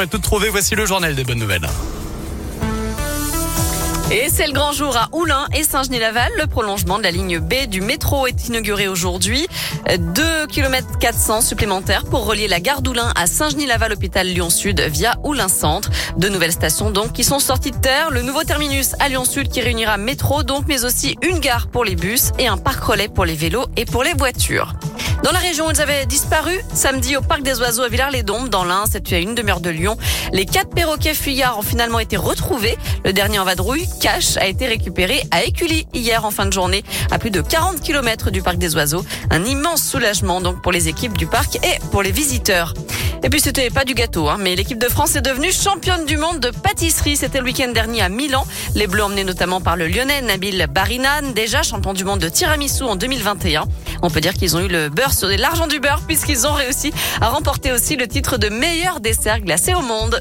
On tout trouvé, voici le journal des bonnes nouvelles. Et c'est le grand jour à Oulin et Saint-Genis-Laval. Le prolongement de la ligne B du métro est inauguré aujourd'hui. 2 km 400 supplémentaires pour relier la gare d'Oulin à Saint-Genis-Laval hôpital Lyon-Sud via Oulin Centre. De nouvelles stations donc qui sont sorties de terre. Le nouveau terminus à Lyon-Sud qui réunira métro donc mais aussi une gare pour les bus et un parc relais pour les vélos et pour les voitures. Dans la région, ils avaient disparu samedi au parc des oiseaux à Villars-les-Dombes, dans l'Ain, situé à une demi-heure de Lyon. Les quatre perroquets fuyards ont finalement été retrouvés. Le dernier en vadrouille, Cash, a été récupéré à Écully hier en fin de journée, à plus de 40 km du parc des oiseaux. Un immense soulagement donc pour les équipes du parc et pour les visiteurs. Et puis c'était pas du gâteau, hein, mais l'équipe de France est devenue championne du monde de pâtisserie. C'était le week-end dernier à Milan. Les Bleus emmenés notamment par le Lyonnais Nabil Barinan, déjà champion du monde de tiramisu en 2021. On peut dire qu'ils ont eu le beurre sur l'argent du beurre puisqu'ils ont réussi à remporter aussi le titre de meilleur dessert glacé au monde.